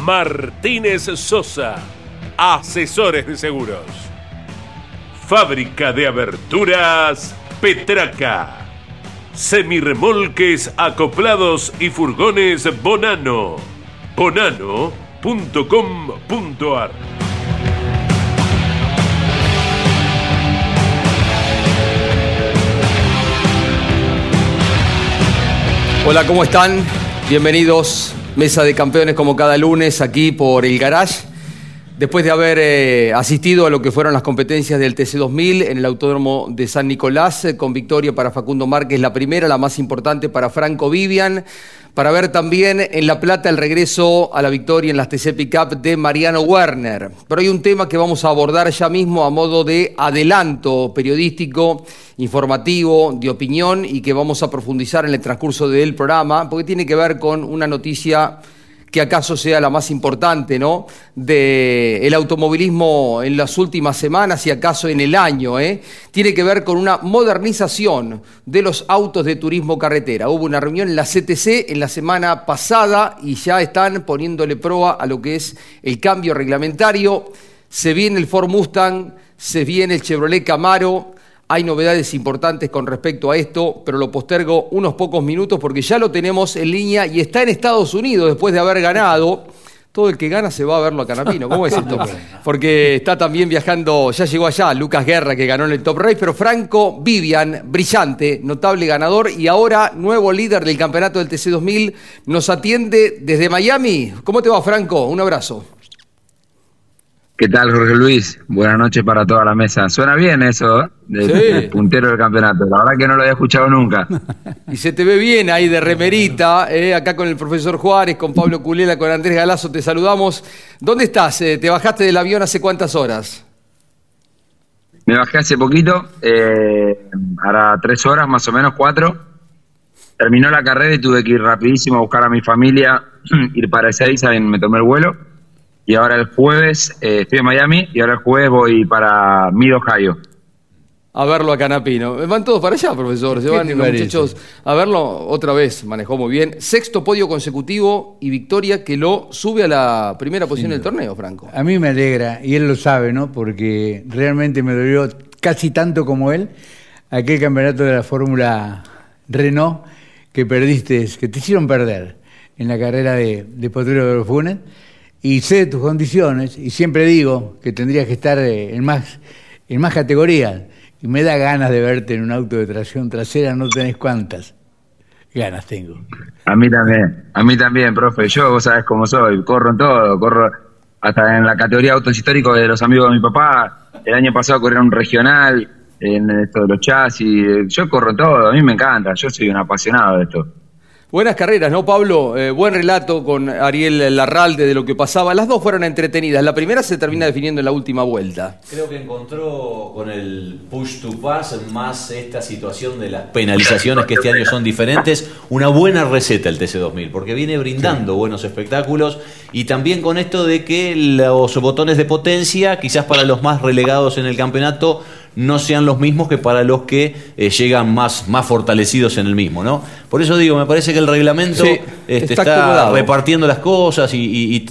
Martínez Sosa, asesores de seguros. Fábrica de aberturas Petraca. Semirremolques acoplados y furgones Bonano. Bonano.com.ar Hola, ¿cómo están? Bienvenidos, Mesa de Campeones como cada lunes aquí por el Garage. Después de haber eh, asistido a lo que fueron las competencias del TC2000 en el Autódromo de San Nicolás, eh, con victoria para Facundo Márquez, la primera, la más importante para Franco Vivian, para ver también en La Plata el regreso a la victoria en las TC Pickup de Mariano Werner. Pero hay un tema que vamos a abordar ya mismo a modo de adelanto periodístico, informativo, de opinión y que vamos a profundizar en el transcurso del programa, porque tiene que ver con una noticia que acaso sea la más importante, ¿no? Automovilismo en las últimas semanas y acaso en el año, ¿eh? Tiene que ver con una modernización de los autos de turismo carretera. Hubo una reunión en la CTC en la semana pasada y ya están poniéndole prueba a lo que es el cambio reglamentario. Se viene el Ford Mustang, se viene el Chevrolet Camaro, hay novedades importantes con respecto a esto, pero lo postergo unos pocos minutos porque ya lo tenemos en línea y está en Estados Unidos después de haber ganado. Todo el que gana se va a verlo a Canapino. ¿Cómo es esto? Porque está también viajando, ya llegó allá Lucas Guerra que ganó en el Top Race, pero Franco Vivian, brillante, notable ganador y ahora nuevo líder del campeonato del TC2000, nos atiende desde Miami. ¿Cómo te va Franco? Un abrazo. ¿Qué tal, Jorge Luis? Buenas noches para toda la mesa. Suena bien eso, ¿eh? de, Sí. del puntero del campeonato. La verdad que no lo había escuchado nunca. Y se te ve bien ahí de remerita, eh, acá con el profesor Juárez, con Pablo Culela, con Andrés Galazo, te saludamos. ¿Dónde estás? Eh, ¿Te bajaste del avión hace cuántas horas? Me bajé hace poquito, eh, hará tres horas, más o menos cuatro. Terminó la carrera y tuve que ir rapidísimo a buscar a mi familia, ir para Ezeiza, y me tomé el vuelo. Y ahora el jueves eh, estoy en Miami y ahora el jueves voy para Mid Ohio. A verlo a Canapino. Van todos para allá, profesor. Se ¿Qué van los parece? muchachos a verlo otra vez. Manejó muy bien. Sexto podio consecutivo y victoria que lo sube a la primera posición del torneo, Franco. A mí me alegra, y él lo sabe, ¿no? Porque realmente me dolió casi tanto como él aquel campeonato de la Fórmula Renault que perdiste, que te hicieron perder en la carrera de, de Potrero de los Funes. Y sé tus condiciones, y siempre digo que tendrías que estar eh, en más, en más categorías. Y me da ganas de verte en un auto de tracción trasera, no tenés cuántas. Ganas tengo. A mí también, a mí también, profe. Yo, vos sabés cómo soy, corro en todo, corro hasta en la categoría autos históricos de los amigos de mi papá. El año pasado corrieron un regional en esto de los chasis. Yo corro en todo, a mí me encanta, yo soy un apasionado de esto. Buenas carreras, ¿no, Pablo? Eh, buen relato con Ariel Larralde de lo que pasaba. Las dos fueron entretenidas. La primera se termina definiendo en la última vuelta. Creo que encontró con el push to pass más esta situación de las penalizaciones que este año son diferentes, una buena receta el TC2000, porque viene brindando buenos espectáculos y también con esto de que los botones de potencia, quizás para los más relegados en el campeonato, no sean los mismos que para los que eh, llegan más, más fortalecidos en el mismo, ¿no? Por eso digo, me parece que el reglamento Sí, este, está repartiendo las cosas y,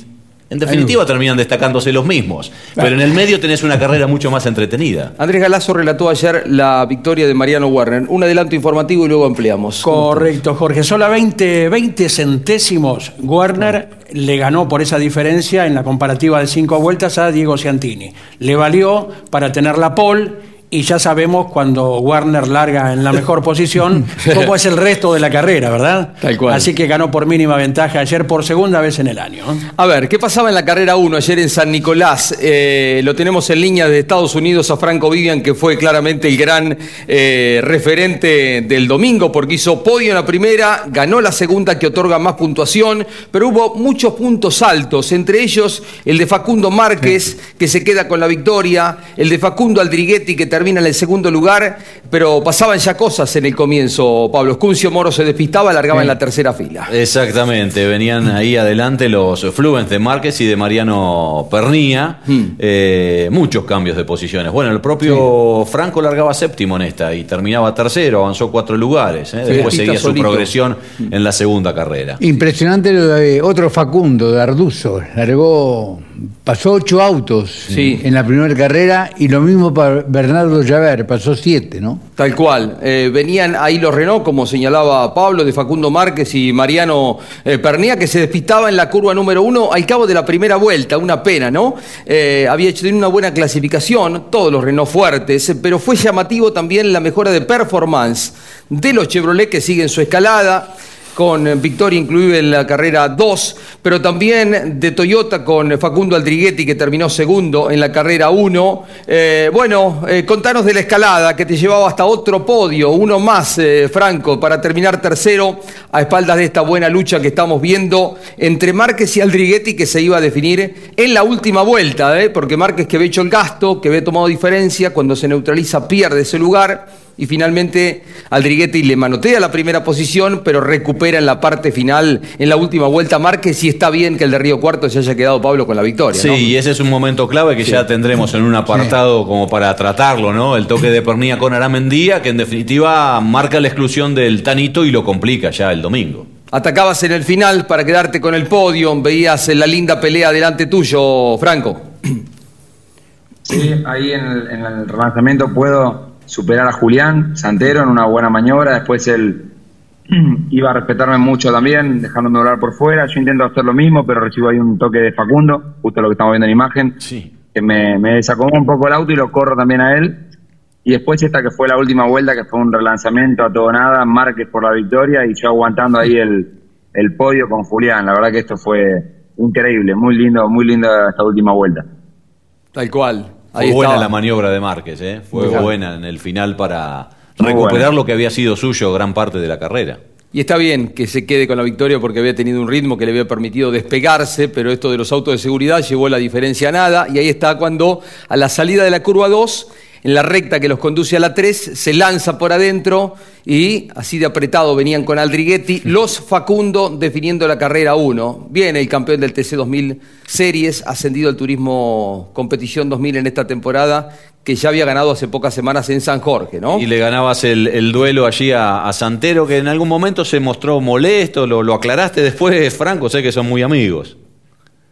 en definitiva terminan destacándose los mismos. Pero en el medio tenés una carrera mucho más entretenida. Andrés Galazo relató ayer la victoria de Mariano Werner. Un adelanto informativo y luego ampliamos. Correcto, Jorge. Solo 20, 20 centésimos. Werner le ganó por esa diferencia en la comparativa de cinco vueltas a Diego Ciantini. Le valió para tener la pole y ya sabemos cuando Werner larga en la mejor posición cómo es el resto de la carrera, ¿verdad? Tal cual. Así que ganó por mínima ventaja ayer por segunda vez en el año. A ver, ¿qué pasaba en la carrera 1 ayer en San Nicolás? Eh, lo tenemos en línea de Estados Unidos a Franco Vivian, que fue claramente el gran eh, referente del domingo, porque hizo podio en la primera, ganó la segunda, que otorga más puntuación, pero hubo muchos puntos altos, entre ellos el de Facundo Márquez, que se queda con la victoria, el de Facundo Aldriguetti, que termina en el segundo lugar, pero pasaban ya cosas en el comienzo, Pablo. Escuncio Moro se despistaba, largaba en la tercera fila. Exactamente, venían ahí adelante los Fluens de Márquez y de Mariano Pernía. Eh, muchos cambios de posiciones. Bueno, el propio Franco largaba séptimo en esta y terminaba tercero, avanzó cuatro lugares. ¿eh? Después seguía su solito. progresión en la segunda carrera. Impresionante lo de otro Facundo, de Arduzo. Largó, pasó ocho autos Sí. en la primera carrera y lo mismo para Bernardo Llaver, pasó siete, ¿no? Tal cual. Eh, venían ahí los Renault, como señalaba Pablo, de Facundo Márquez y Mariano eh, Pernía, que se despistaba en la curva número uno al cabo de la primera vuelta. Una pena, ¿no? Eh, había hecho una buena clasificación, todos los Renault fuertes, pero fue llamativo también la mejora de performance de los Chevrolet que siguen su escalada con victoria incluida en la carrera 2, pero también de Toyota con Facundo Aldriguetti que terminó segundo en la carrera 1. Eh, bueno, eh, contanos de la escalada que te llevaba hasta otro podio, uno más, eh, Franco, para terminar tercero a espaldas de esta buena lucha que estamos viendo entre Márquez y Aldriguetti que se iba a definir en la última vuelta, porque Márquez que había hecho el gasto, que había tomado diferencia, cuando se neutraliza pierde ese lugar. Y finalmente Aldriguetti le manotea la primera posición, pero recupera en la parte final, en la última vuelta Márquez, y está bien que el de Río Cuarto se haya quedado Pablo con la victoria. Sí, ¿no? y ese es un momento clave que ya tendremos en un apartado como para tratarlo, ¿no? El toque de Pernía con Aramendía, que en definitiva marca la exclusión del Tanito y lo complica ya el domingo. Atacabas en el final para quedarte con el podio, veías la linda pelea delante tuyo, Franco. Sí, ahí en el, en el relanzamiento puedo superar a Julián Santero en una buena maniobra. Después él iba a respetarme mucho también, dejándome volar por fuera. Yo intento hacer lo mismo, pero recibo ahí un toque de Facundo, justo lo que estamos viendo en imagen, Sí. que me, me desacomoda un poco el auto y lo corro también a él. Y después esta que fue la última vuelta, que fue un relanzamiento a todo nada, Márquez por la victoria y yo aguantando ahí el, el podio con Julián. La verdad que esto fue increíble, muy lindo, muy linda esta última vuelta. Tal cual. Fue Ahí buena estaba. la maniobra de Márquez, ¿eh? Fue buena en el final para Muy recuperar buena. lo que había sido suyo gran parte de la carrera. Y está bien que se quede con la victoria porque había tenido un ritmo que le había permitido despegarse, pero esto de los autos de seguridad llevó la diferencia a nada. Y ahí está cuando a la salida de la curva 2, en la recta que los conduce a la 3, se lanza por adentro y así de apretado venían con Aldriguetti, los Facundo definiendo la carrera 1. Bien, el campeón del TC 2000 Series, ascendido al Turismo Competición 2000 en esta temporada, que ya había ganado hace pocas semanas en San Jorge, ¿no? Y le ganabas el, el duelo allí a, a Santero, que en algún momento se mostró molesto, lo, lo aclaraste después, Franco, sé que son muy amigos.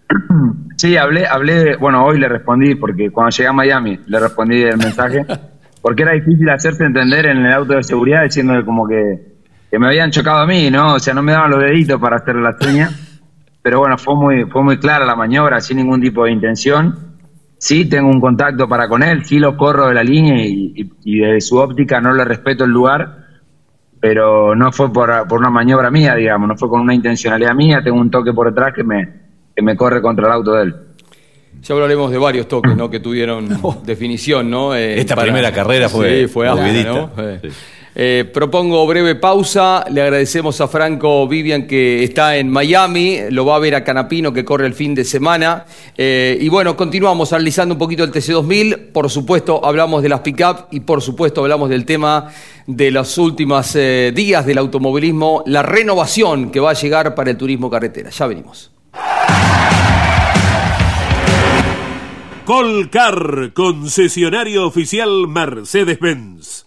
Sí, hablé, hablé, bueno, hoy le respondí, porque cuando llegué a Miami le respondí el mensaje, porque era difícil hacerse entender en el auto de seguridad diciéndole como que, que me habían chocado a mí, ¿no? O sea, no me daban los deditos para hacer la seña, pero bueno, fue muy, fue muy clara la maniobra, sin ningún tipo de intención. Sí, tengo un contacto para con él, sí lo corro de la línea y, y, y de su óptica no le respeto el lugar, pero no fue por, por una maniobra mía, digamos, no fue con una intencionalidad mía, tengo un toque por detrás que me, que me corre contra el auto de él. Ya hablaremos de varios toques ¿no? que tuvieron definición, ¿no? Eh, Esta primera carrera fue Sí, fue. Eh. Sí. Eh, propongo breve pausa. Le agradecemos a Franco Vivian que está en Miami. Lo va a ver a Canapino que corre el fin de semana. Eh, y bueno, continuamos analizando un poquito el TC2000. Por supuesto, hablamos de las pick-up y por supuesto hablamos del tema de los últimos eh, días del automovilismo, la renovación que va a llegar para el turismo carretera. Ya venimos. Colcar, concesionario oficial Mercedes-Benz.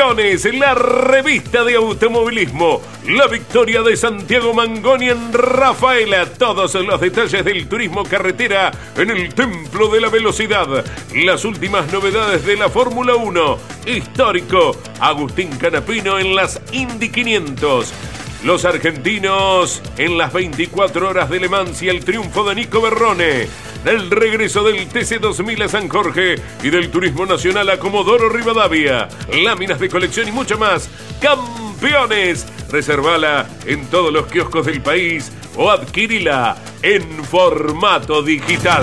Campeones, la revista de automovilismo. La victoria de Santiago Mangoni en Rafaela. Todos los detalles del turismo carretera en el Templo de la Velocidad. Las últimas novedades de la Fórmula 1. Histórico. Agustín Canapino en las Indy 500. Los argentinos en las 24 horas de Le Mans y el triunfo de Nico Berrone. El regreso del TC2000 a San Jorge y del Turismo Nacional a Comodoro Rivadavia. Láminas de colección y mucho más. ¡Campeones! Reservala en todos los kioscos del país o adquirila en formato digital.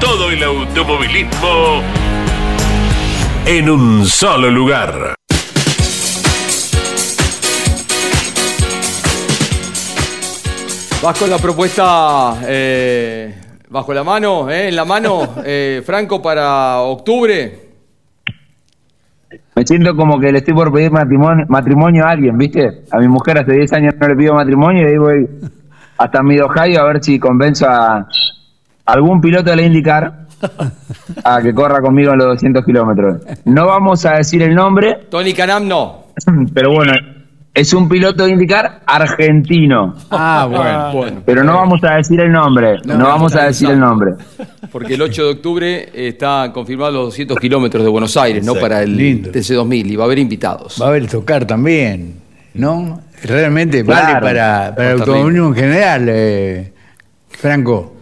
todo el automovilismo en un solo lugar. Vas con la propuesta eh, bajo la mano, eh, en la mano, eh, Franco, para octubre. Me siento como que le estoy por pedir matrimonio, matrimonio a alguien, ¿viste? A mi mujer hace 10 años no le pido matrimonio y ahí voy hasta mi Ohio a ver si convenzo a, algún piloto le indicar a que corra conmigo en los 200 kilómetros. No vamos a decir el nombre. Tony Canam no. Pero bueno, es un piloto de indicar argentino. Ah, bueno. bueno. Pero no vamos a decir el nombre. No, vamos a decir el nombre. Porque el 8 de octubre está confirmado los 200 kilómetros de Buenos Aires, ¿no? Para el TC2000 y va a haber invitados. Va a haber tocar también, ¿no? Realmente vale para, para el automovilismo en general, eh, Franco.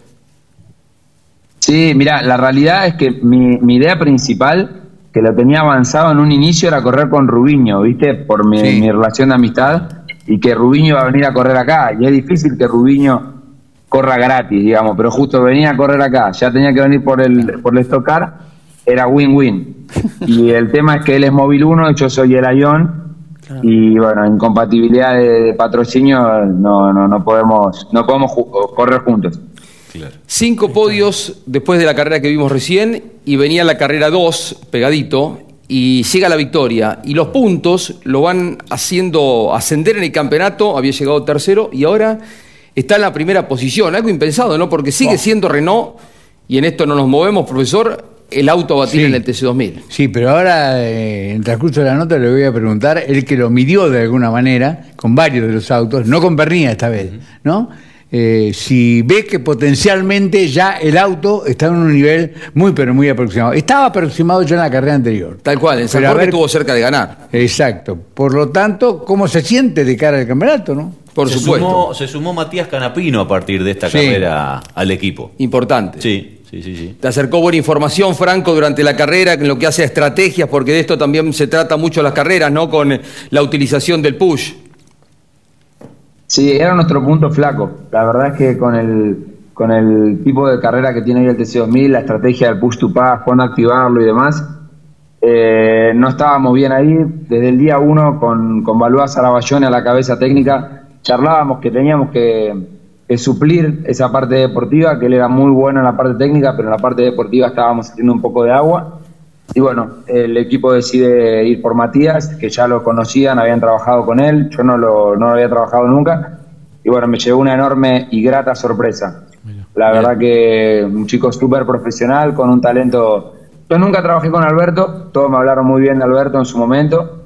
Sí, mira, la realidad es que mi, idea principal, que lo tenía avanzado en un inicio, era correr con Rubiño, ¿viste? Por mi, relación de amistad, y que Rubiño va a venir a correr acá. Y es difícil que Rubiño corra gratis, digamos, pero justo venía a correr acá, ya tenía que venir por el, por el estocar, era win-win. Y el tema es que él es móvil 1, yo soy el Ayón, y bueno, incompatibilidad de, de, patrocinio no, no, no podemos, no podemos correr juntos. Cinco podios después de la carrera que vimos recién y venía la carrera 2 pegadito y llega la victoria. Y los puntos lo van haciendo ascender en el campeonato, había llegado tercero y ahora está en la primera posición. Algo impensado, ¿no? Porque sigue siendo Renault, y en esto no nos movemos, profesor, el auto a batir Sí. en el TC2000. Sí, pero ahora, eh, en el transcurso de la nota, le voy a preguntar, el que lo midió de alguna manera, con varios de los autos, no con Pernilla esta vez, ¿no? Eh, si ve que potencialmente ya el auto está en un nivel muy, pero muy aproximado. Estaba aproximado ya en la carrera anterior. Tal cual, en San Jorge ver- estuvo cerca de ganar. Exacto. Por lo tanto, ¿cómo se siente de cara al campeonato, no? Por se supuesto. Sumó, se sumó Matías Canapino a partir de esta Sí. carrera al equipo. Importante. Sí, sí, sí, sí. Te acercó buena información, Franco, durante la carrera, en lo que hace a estrategias, porque de esto también se trata mucho las carreras, ¿no? Con la utilización del push. Sí, era nuestro punto flaco. La verdad es que con el, con el tipo de carrera que tiene hoy el TC2000, la estrategia del push to pass, cuándo activarlo y demás, eh, no estábamos bien ahí. Desde el día uno, con, con Balúa Saraballone a la cabeza técnica, charlábamos que teníamos que, que suplir esa parte deportiva, que él era muy bueno en la parte técnica, pero en la parte deportiva estábamos haciendo un poco de agua. Y bueno, el equipo decide ir por Matías, que ya lo conocían, habían trabajado con él, yo no lo, no lo había trabajado nunca. Y bueno, me llevó una enorme y grata sorpresa. La verdad que un chico súper profesional, con un talento... Yo nunca trabajé con Alberto, todos me hablaron muy bien de Alberto en su momento,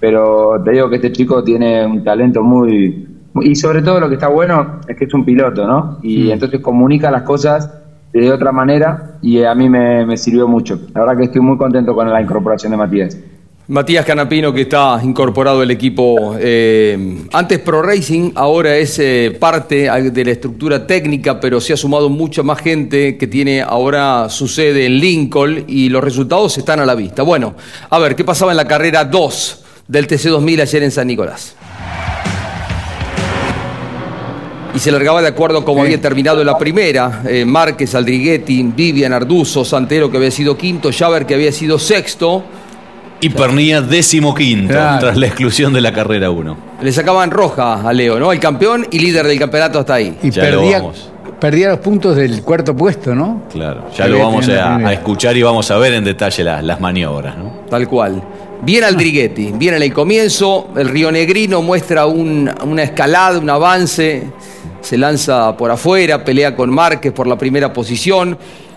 pero te digo que este chico tiene un talento muy... Y sobre todo lo que está bueno es que es un piloto, ¿no? Y entonces comunica las cosas de otra manera y a mí me, me sirvió mucho. La verdad que estoy muy contento con la incorporación de Matías. Matías Canapino, que está incorporado al equipo eh, antes Pro Racing, ahora es eh, parte de la estructura técnica, pero se ha sumado mucha más gente que tiene ahora su sede en Lincoln y los resultados están a la vista. Bueno, a ver, ¿qué pasaba en la carrera 2 del TC2000 ayer en San Nicolás? Y se largaba de acuerdo a cómo había terminado la primera. Eh, Márquez, Aldriguetti, Vivian, Arduzo, Santero que había sido quinto, Javer que había sido sexto. Y Pernilla décimo quinto, Claro. tras la exclusión de la carrera 1. Le sacaban roja a Leo, ¿no? El campeón y líder del campeonato hasta ahí. Y Ya lo perdía, vamos. perdía los puntos del cuarto puesto, ¿no? Claro, ya lo vamos a, escuchar y vamos a ver en detalle la- las maniobras. ¿no? Tal cual. Bien Aldriguetti, bien en el comienzo, el Río Negrino muestra un- una escalada, un avance, se lanza por afuera, pelea con Márquez por la primera posición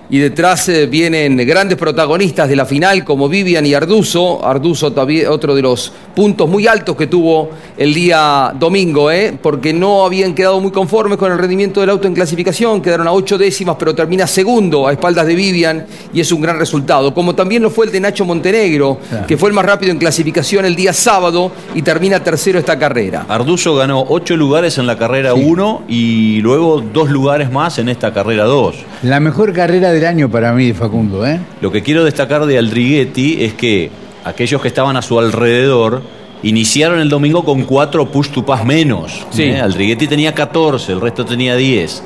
y detrás eh, vienen grandes protagonistas de la final como Vivian y Arduzo. Arduzo también otro de los puntos muy altos que tuvo el día domingo, ¿eh? porque no habían quedado muy conformes con el rendimiento del auto en clasificación, quedaron a ocho décimas, pero termina segundo a espaldas de Vivian y es un gran resultado. Como también lo fue el de Nacho Montenegro, Claro. que fue el más rápido en clasificación el día sábado y termina tercero esta carrera. Arduzo ganó ocho lugares en la carrera 1 y luego dos lugares más en esta carrera 2. La mejor carrera del año para mí, Facundo, ¿eh? Lo que quiero destacar de Aldriguetti es que aquellos que estaban a su alrededor iniciaron el domingo con cuatro push to pass menos. Sí. ¿eh? Aldriguetti tenía 14, el resto tenía 10.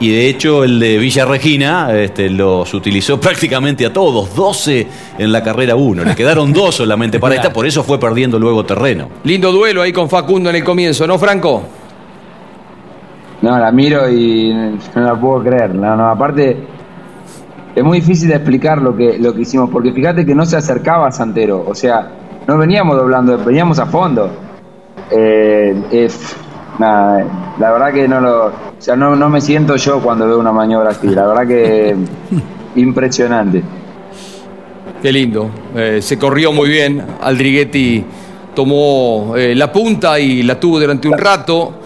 Y de hecho el de Villa Regina este, los utilizó prácticamente a todos, 12 en la carrera 1. Le quedaron dos solamente para esta, por eso fue perdiendo luego terreno. Lindo duelo ahí con Facundo en el comienzo, ¿no, Franco? No, la miro y no la puedo creer. No, no, aparte, es muy difícil de explicar lo que, lo que hicimos, porque fíjate que no se acercaba a Santero, o sea, no veníamos doblando, veníamos a fondo. Eh, es- nada, la verdad que no lo, o sea, no, no me siento yo cuando veo una maniobra así, la verdad que impresionante. Qué lindo. Eh, se corrió muy bien. Aldriguetti tomó eh, la punta y la tuvo durante un rato.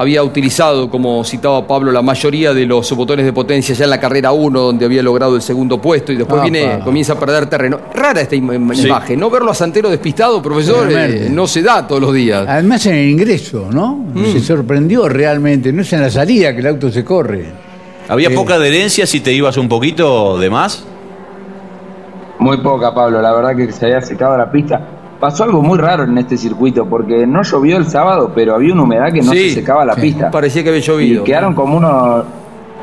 Había utilizado, como citaba Pablo, la mayoría de los botones de potencia ya en la carrera 1, donde había logrado el segundo puesto y después Apa. viene, comienza a perder terreno. Rara esta im- Sí. imagen, ¿no? Verlo a Santero despistado, profesor, eh, no se da todos los días. Además en el ingreso, ¿no? Mm. Se sorprendió realmente, no es en la salida que el auto se corre. ¿Había Eh. poca adherencia si te ibas un poquito de más? Muy poca, Pablo, la verdad que se había secado la pista. Pasó algo muy raro en este circuito, porque no llovió el sábado, pero había una humedad que no Sí, se secaba la sí. pista. Parecía que había llovido. Y quedaron como unos,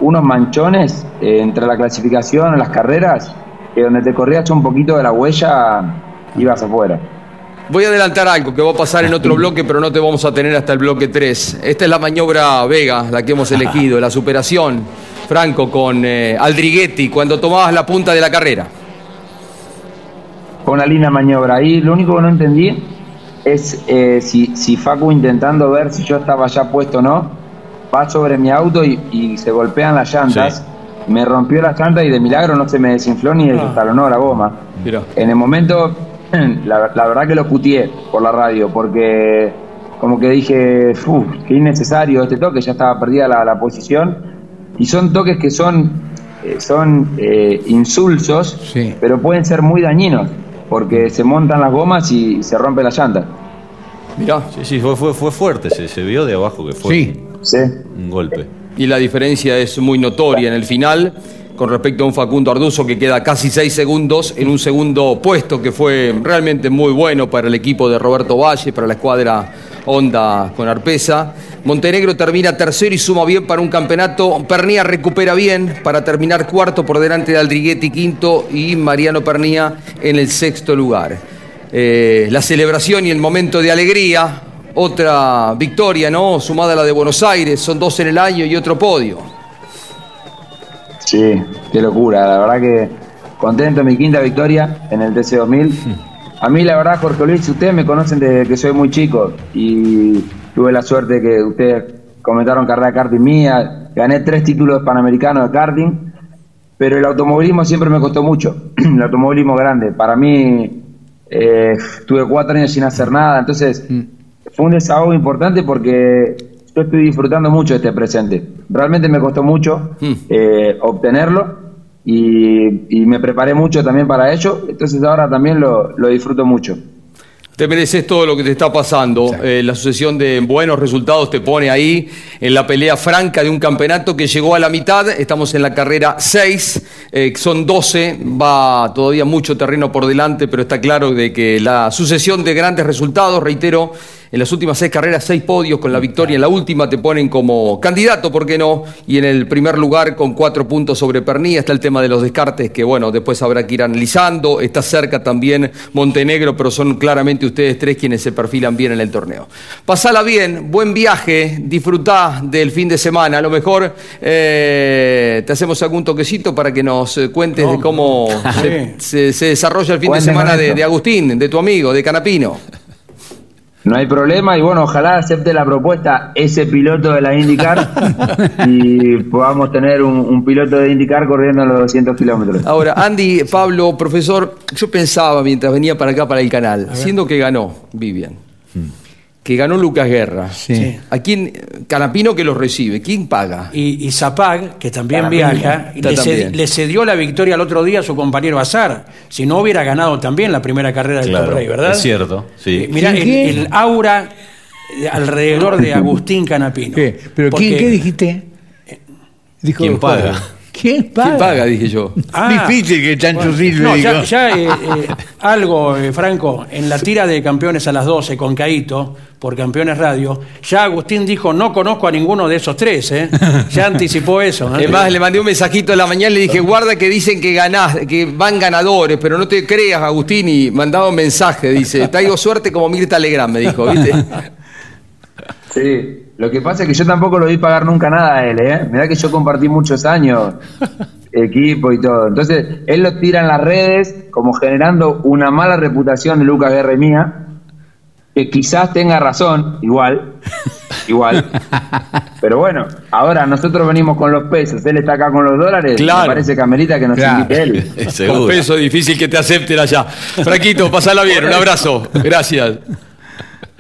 unos manchones eh, entre la clasificación, las carreras, que donde te corrías un poquito de la huella, ibas afuera. Voy a adelantar algo que va a pasar en otro bloque, pero no te vamos a tener hasta el bloque 3. Esta es la maniobra Vega, la que hemos elegido, la superación, Franco, con eh, Aldriguetti, cuando tomabas la punta de la carrera. Fue una linda maniobra. Ahí lo único que no entendí es eh, si, si Facu intentando ver si yo estaba ya puesto o no, va sobre mi auto y, y se golpean las llantas. Me rompió la llanta y de milagro no se me desinfló ni destalonó la goma. Mira. En el momento, la, la verdad que lo putié por la radio, porque como que dije, "Uf, qué innecesario este toque, ya estaba perdida la, la posición. Y son toques que son, eh, son eh, insulsos, pero pueden ser muy dañinos, porque se montan las gomas y se rompe la llanta. Mirá. Sí, sí, fue, fue, fue fuerte, se, se vio de abajo que fue Sí. Sí. un golpe. Y la diferencia es muy notoria en el final con respecto a un Facundo Arduzo que queda casi seis segundos en un segundo puesto que fue realmente muy bueno para el equipo de Roberto Valle, para la escuadra Honda con Arpesa. Montenegro termina tercero y suma bien para un campeonato. Pernía recupera bien para terminar cuarto por delante de Aldriguetti quinto y Mariano Pernía en el sexto lugar. Eh, la celebración y el momento de alegría, otra victoria, ¿no? Sumada a la de Buenos Aires, son dos en el año y otro podio. Sí, qué locura. La verdad que contento, mi quinta victoria en el TC2000. A mí, la verdad, Jorge Luis, ustedes me conocen desde que soy muy chico y tuve la suerte que ustedes comentaron carrera de karting mía. Gané tres títulos panamericanos de karting, pero el automovilismo siempre me costó mucho. el automovilismo grande. Para mí, eh, tuve cuatro años sin hacer nada, entonces fue un desahogo importante porque yo estoy disfrutando mucho este presente. Realmente me costó mucho eh, obtenerlo y, y me preparé mucho también para ello, entonces ahora también lo, lo disfruto mucho. Te mereces todo lo que te está pasando. Eh, la sucesión de buenos resultados te pone ahí en la pelea franca de un campeonato que llegó a la mitad. Estamos en la carrera 6, eh, son 12, va todavía mucho terreno por delante, pero está claro de que la sucesión de grandes resultados, reitero, en las últimas seis carreras, seis podios con la victoria. En la última te ponen como candidato, ¿por qué no? Y en el primer lugar, con cuatro puntos sobre Pernilla, está el tema de los descartes, que bueno, después habrá que ir analizando. Está cerca también Montenegro, pero son claramente ustedes tres quienes se perfilan bien en el torneo. Pasala bien, buen viaje, disfrutá del fin de semana. A lo mejor eh, te hacemos algún toquecito para que nos eh, cuentes de cómo se, se- se desarrolla el fin de semana de Agustín, de tu amigo, de Canapino. No hay problema y bueno, ojalá acepte la propuesta ese piloto de la IndyCar y podamos tener un, un piloto de IndyCar corriendo los 200 kilómetros. Ahora, Andy, Pablo, profesor, yo pensaba mientras venía para acá, para el canal, siendo que ganó Vivian, que ganó Lucas Guerra, Sí. ¿a quién, Canapino que los recibe, quién paga? Y, y Zapag, que también Canapino. viaja, le, ced- le cedió la victoria el otro día a su compañero Azar. Si no hubiera ganado también la primera carrera del Claro, Top Rey, ¿verdad? es cierto, sí. Eh, Mirá, el, aura eh, alrededor de Agustín Canapino. ¿Qué? ¿Pero Porque- quién, qué dijiste? Dijo ¿Quién paga? ¿Quién paga? ¿Quién paga? Dije yo. Ah, Difícil que Chancho Silva No, ya, diga. ya, eh, eh, algo, eh, Franco, en la tira de campeones a las 12 con Caito, por Campeones Radio, ya Agustín dijo, no conozco a ninguno de esos tres, ¿eh? Ya anticipó eso. Es más, le mandé un mensajito en la mañana y le dije, guarda que dicen que ganás, que van ganadores, pero no te creas, Agustín, y mandaba un mensaje, dice, traigo suerte como Mirta Legrand, me dijo, ¿viste? Sí, lo que pasa es que yo tampoco lo vi pagar nunca nada a él, ¿eh? Mirá que yo compartí muchos años equipo y todo. Entonces, él lo tira en las redes como generando una mala reputación de Lucas Guerra y mía, que quizás tenga razón, igual, igual. Pero bueno, ahora nosotros venimos con los pesos, él está acá con los dólares, Claro. me parece que amerita que nos Claro. invite él. Con peso difícil que te acepten allá. Franquito, pasala bien, un abrazo. Gracias.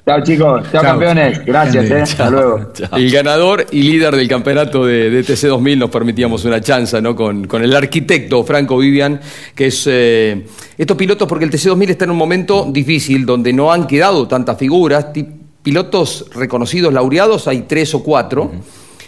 Chao chicos, chao, Chao. campeones, gracias, ¿eh? Hasta luego. El ganador y líder del campeonato de, de TC 2000 nos permitíamos una chanza ¿no? con, con el arquitecto Franco Vivian, que es eh, estos pilotos, porque el TC 2000 está en un momento difícil donde no han quedado tantas figuras, pilotos reconocidos, laureados, hay tres o cuatro.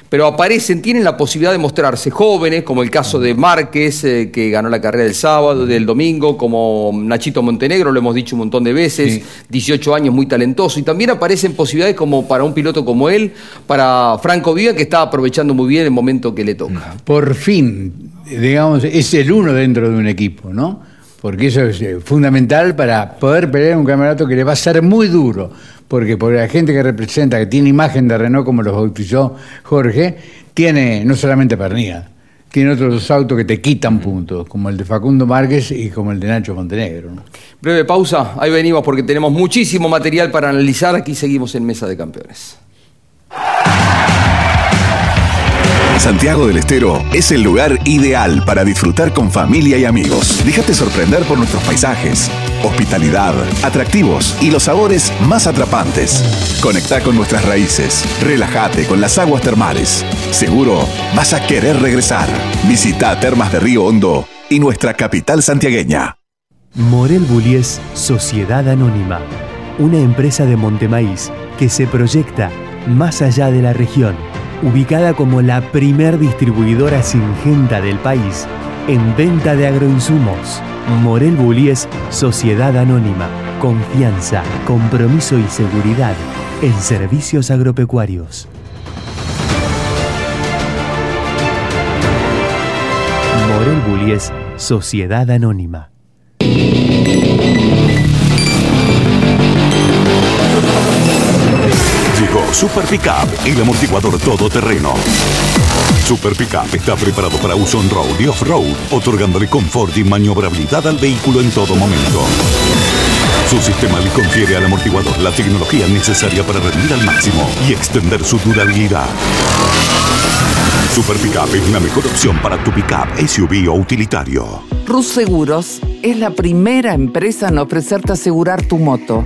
Pero aparecen, tienen la posibilidad de mostrarse jóvenes, como el caso de Márquez, eh, que ganó la carrera del sábado, del domingo, como Nachito Montenegro, lo hemos dicho un montón de veces, 18 años, muy talentoso. Y también aparecen posibilidades como para un piloto como él, para Franco Viva, que está aprovechando muy bien el momento que le toca. Por fin, digamos, es el uno dentro de un equipo, ¿no? Porque eso es eh, fundamental para poder pelear un campeonato que le va a ser muy duro. Porque por la gente que representa, que tiene imagen de Renault, como los bautizó Jorge, tiene no solamente pernilla, tiene otros dos autos que te quitan puntos, como el de Facundo Márquez y como el de Nacho Montenegro. ¿no? Breve pausa, ahí venimos porque tenemos muchísimo material para analizar. Aquí seguimos en Mesa de Campeones. Santiago del Estero es el lugar ideal para disfrutar con familia y amigos. Déjate sorprender por nuestros paisajes, hospitalidad, atractivos y los sabores más atrapantes. Conecta con nuestras raíces, relájate con las aguas termales. Seguro vas a querer regresar. Visita Termas de Río Hondo y nuestra capital santiagueña. Morel Bullies Sociedad Anónima, una empresa de Montemaíz que se proyecta más allá de la región, ubicada como la primer distribuidora singenta del país en venta de agroinsumos. Morel Bullies Sociedad Anónima, confianza, compromiso y seguridad en servicios agropecuarios. Morel Bullies Sociedad Anónima. Super Pickup, el amortiguador todoterreno. Super Pickup está preparado para uso on-road y off-road, otorgándole confort y maniobrabilidad al vehículo en todo momento. Su sistema le confiere al amortiguador la tecnología necesaria para rendir al máximo y extender su durabilidad. Super Pickup es la mejor opción para tu pickup, SUV o utilitario. Rus Seguros es la primera empresa en ofrecerte asegurar tu moto.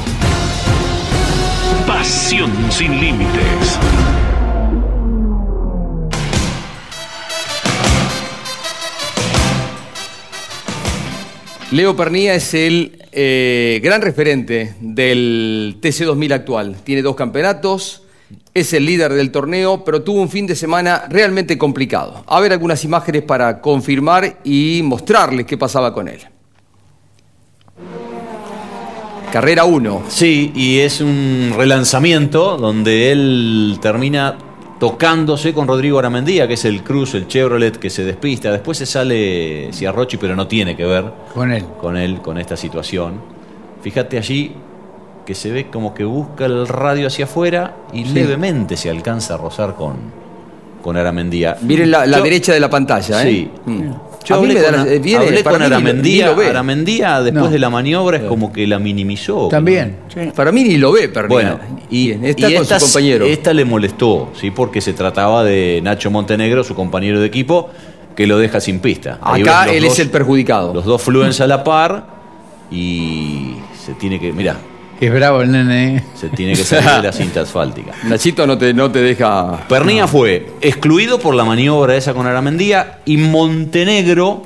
Pasión sin límites. Leo Pernía es el eh, gran referente del TC2000 actual. Tiene dos campeonatos, es el líder del torneo, pero tuvo un fin de semana realmente complicado. A ver algunas imágenes para confirmar y mostrarles qué pasaba con él. Carrera 1. Sí, y es un relanzamiento donde él termina tocándose con Rodrigo Aramendía, que es el Cruz, el Chevrolet que se despista. Después se sale Ciarrochi, pero no tiene que ver Con él. con él, con esta situación. Fíjate allí que se ve como que busca el radio hacia afuera y Sí. levemente se alcanza a rozar con, con Aramendía. Miren la, la Yo- derecha de la pantalla, ¿eh? Sí. Mm. Yo A mí me da viene- hablé para con ni Aramendía. ni. Aramendía, después No. de la maniobra, es como que la minimizó. También. Para mí ni lo ve, Pernía. Bueno, y, Bien, está y con esta, su compañero. esta le molestó, ¿sí? porque se trataba de Nacho Montenegro, su compañero de equipo, que lo deja sin pista. Acá él dos- es el perjudicado. Los dos fluens a la par y se tiene que, mira, Es bravo el nene. ¿eh? se tiene que salir de la cinta asfáltica. Nachito no te, no te deja. Pernía fue excluido por la maniobra esa con Aramendía y Montenegro